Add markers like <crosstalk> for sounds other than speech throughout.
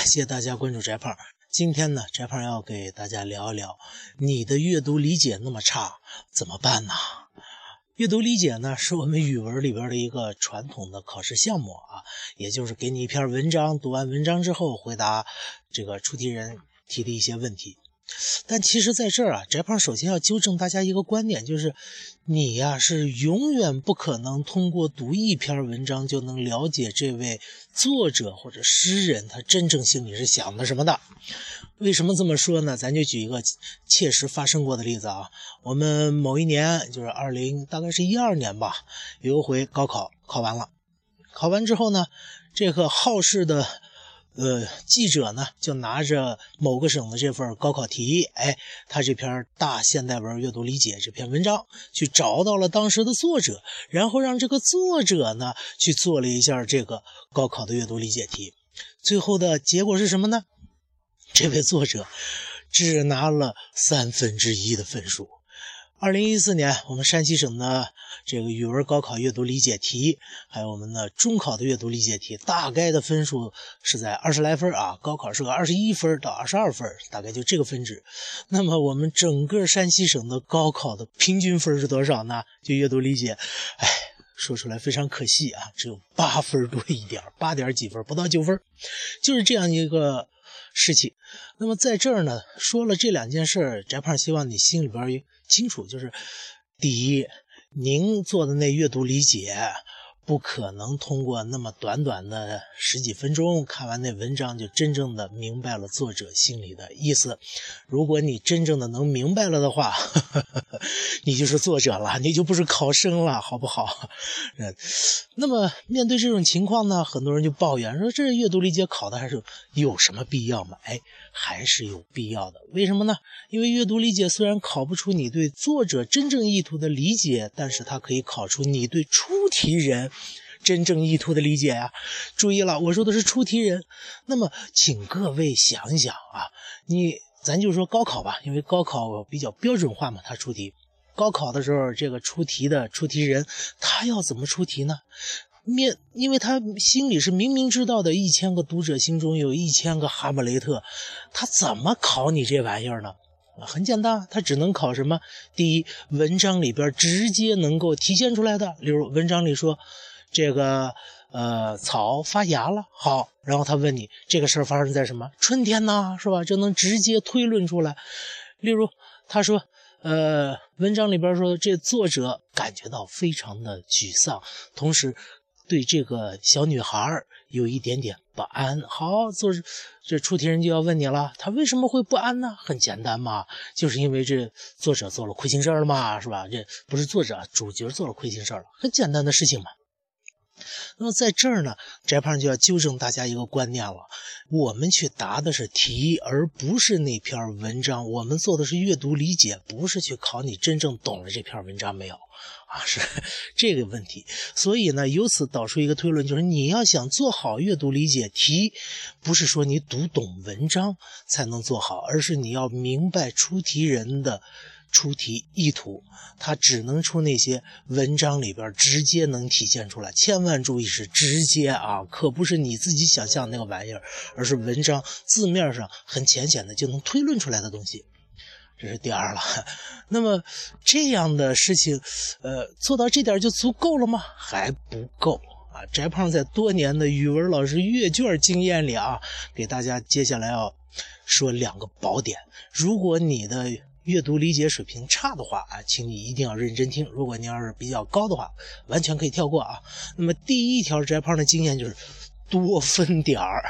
感谢大家关注翟胖。今天呢，翟胖要给大家聊一聊，你的阅读理解那么差，怎么办呢？阅读理解呢，是我们语文里边的一个传统的考试项目啊，也就是给你一篇文章，读完文章之后回答这个出题人提的一些问题。但其实，在这儿啊，翟胖首先要纠正大家一个观点，就是你呀是永远不可能通过读一篇文章就能了解这位作者或者诗人他真正心里是想的什么的。为什么这么说呢？咱就举一个切实发生过的例子啊，我们某一年就是二零，大概是一二年吧，有一回高考考完了，考完之后呢，这个好事的。呃，记者呢就拿着某个省的这份高考题，哎，他这篇大现代文阅读理解这篇文章，去找到了当时的作者，然后让这个作者呢去做了一下这个高考的阅读理解题，最后的结果是什么呢？这位作者只拿了三分之一的分数。二零一四年，我们山西省的这个语文高考阅读理解题，还有我们的中考的阅读理解题，大概的分数是在二十来分啊。高考是个二十一分到二十二分，大概就这个分值。那么我们整个山西省的高考的平均分是多少呢？就阅读理解，哎，说出来非常可惜啊，只有八分多一点，八点几分，不到九分，就是这样一个。事情，那么在这儿呢，说了这两件事，翟胖希望你心里边清楚，就是第一，您做的那阅读理解。不可能通过那么短短的十几分钟看完那文章就真正的明白了作者心里的意思。如果你真正的能明白了的话，<laughs> 你就是作者了，你就不是考生了，好不好？嗯，那么面对这种情况呢，很多人就抱怨说：“这阅读理解考的还是有什么必要吗？”哎，还是有必要的。为什么呢？因为阅读理解虽然考不出你对作者真正意图的理解，但是它可以考出你对出题人。真正意图的理解呀，注意了，我说的是出题人。那么，请各位想想啊，你咱就说高考吧，因为高考比较标准化嘛，他出题。高考的时候，这个出题的出题人，他要怎么出题呢？面，因为他心里是明明知道的，一千个读者心中有一千个哈姆雷特，他怎么考你这玩意儿呢？很简单，他只能考什么？第一，文章里边直接能够体现出来的，例如文章里说。这个呃，草发芽了，好，然后他问你这个事儿发生在什么春天呢？是吧？就能直接推论出来。例如，他说，呃，文章里边说这作者感觉到非常的沮丧，同时对这个小女孩儿有一点点不安。好，作这出题人就要问你了，他为什么会不安呢？很简单嘛，就是因为这作者做了亏心事儿了嘛，是吧？这不是作者，主角做了亏心事儿了，很简单的事情嘛。那么在这儿呢，翟胖就要纠正大家一个观念了：我们去答的是题，而不是那篇文章。我们做的是阅读理解，不是去考你真正懂了这篇文章没有啊？是 <laughs> 这个问题。所以呢，由此导出一个推论，就是你要想做好阅读理解题，不是说你读懂文章才能做好，而是你要明白出题人的。出题意图，它只能出那些文章里边直接能体现出来。千万注意是直接啊，可不是你自己想象那个玩意儿，而是文章字面上很浅显的就能推论出来的东西。这是第二了。<laughs> 那么这样的事情，呃，做到这点就足够了吗？还不够啊！翟胖在多年的语文老师阅卷经验里啊，给大家接下来要说两个宝典。如果你的阅读理解水平差的话啊，请你一定要认真听。如果你要是比较高的话，完全可以跳过啊。那么第一条翟胖的经验就是多分点儿，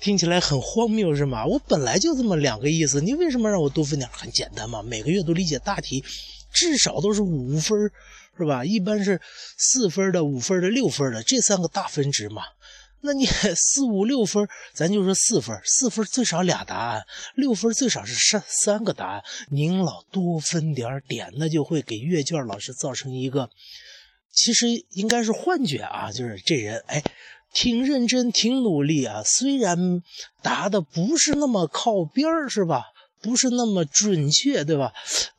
听起来很荒谬是吗？我本来就这么两个意思，你为什么让我多分点儿？很简单嘛，每个阅读理解大题至少都是五分，是吧？一般是四分的、五分的、六分的这三个大分值嘛。那你 <laughs> 四五六分，咱就说四分，四分最少俩答案，六分最少是三三个答案。您老多分点点，那就会给阅卷老师造成一个，其实应该是幻觉啊，就是这人哎，挺认真，挺努力啊，虽然答的不是那么靠边儿，是吧？不是那么准确，对吧？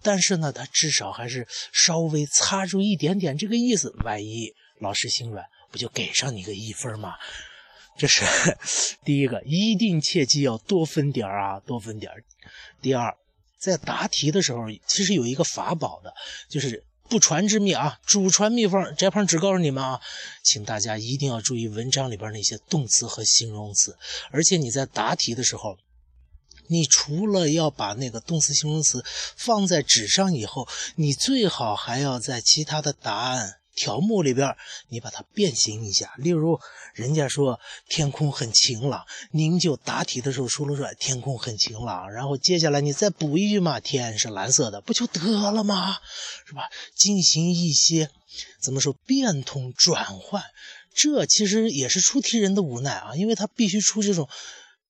但是呢，他至少还是稍微擦出一点点这个意思。万一老师心软，不就给上你个一分吗？这是第一个，一定切记要多分点儿啊，多分点儿。第二，在答题的时候，其实有一个法宝的，就是不传之秘啊，祖传秘方，翟胖只告诉你们啊，请大家一定要注意文章里边那些动词和形容词，而且你在答题的时候。你除了要把那个动词、形容词放在纸上以后，你最好还要在其他的答案条目里边，你把它变形一下。例如，人家说天空很晴朗，您就答题的时候说了说天空很晴朗，然后接下来你再补一句嘛，天是蓝色的，不就得了吗？是吧？进行一些怎么说变通转换，这其实也是出题人的无奈啊，因为他必须出这种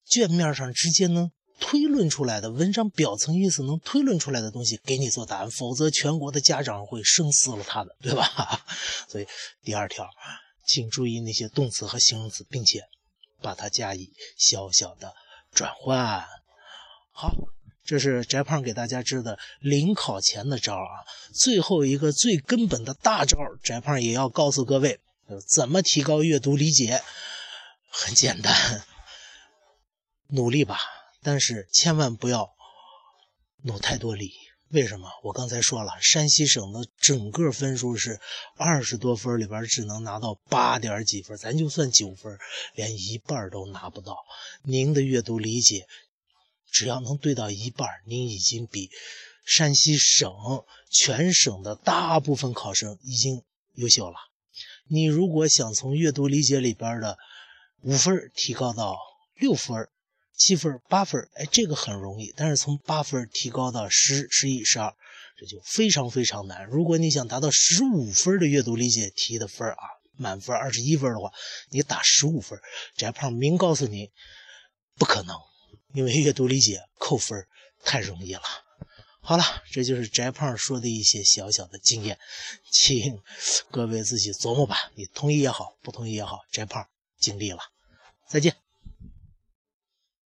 卷面上直接能。推论出来的文章表层意思能推论出来的东西给你做答案，否则全国的家长会生撕了他的，对吧？<laughs> 所以第二条，请注意那些动词和形容词，并且把它加以小小的转换。好，这是翟胖给大家支的临考前的招啊。最后一个最根本的大招，翟胖也要告诉各位，怎么提高阅读理解？很简单，努力吧。但是千万不要努太多力，为什么？我刚才说了，山西省的整个分数是二十多分，里边只能拿到八点几分，咱就算九分，连一半都拿不到。您的阅读理解只要能对到一半，您已经比山西省全省的大部分考生已经优秀了。你如果想从阅读理解里边的五分提高到六分。七分、八分，哎，这个很容易。但是从八分提高到十、十一、十二，这就非常非常难。如果你想达到十五分的阅读理解题的分啊，满分二十一分的话，你打十五分，翟胖明告诉你，不可能，因为阅读理解扣分太容易了。好了，这就是翟胖说的一些小小的经验，请各位自己琢磨吧。你同意也好，不同意也好，翟胖尽力了。再见。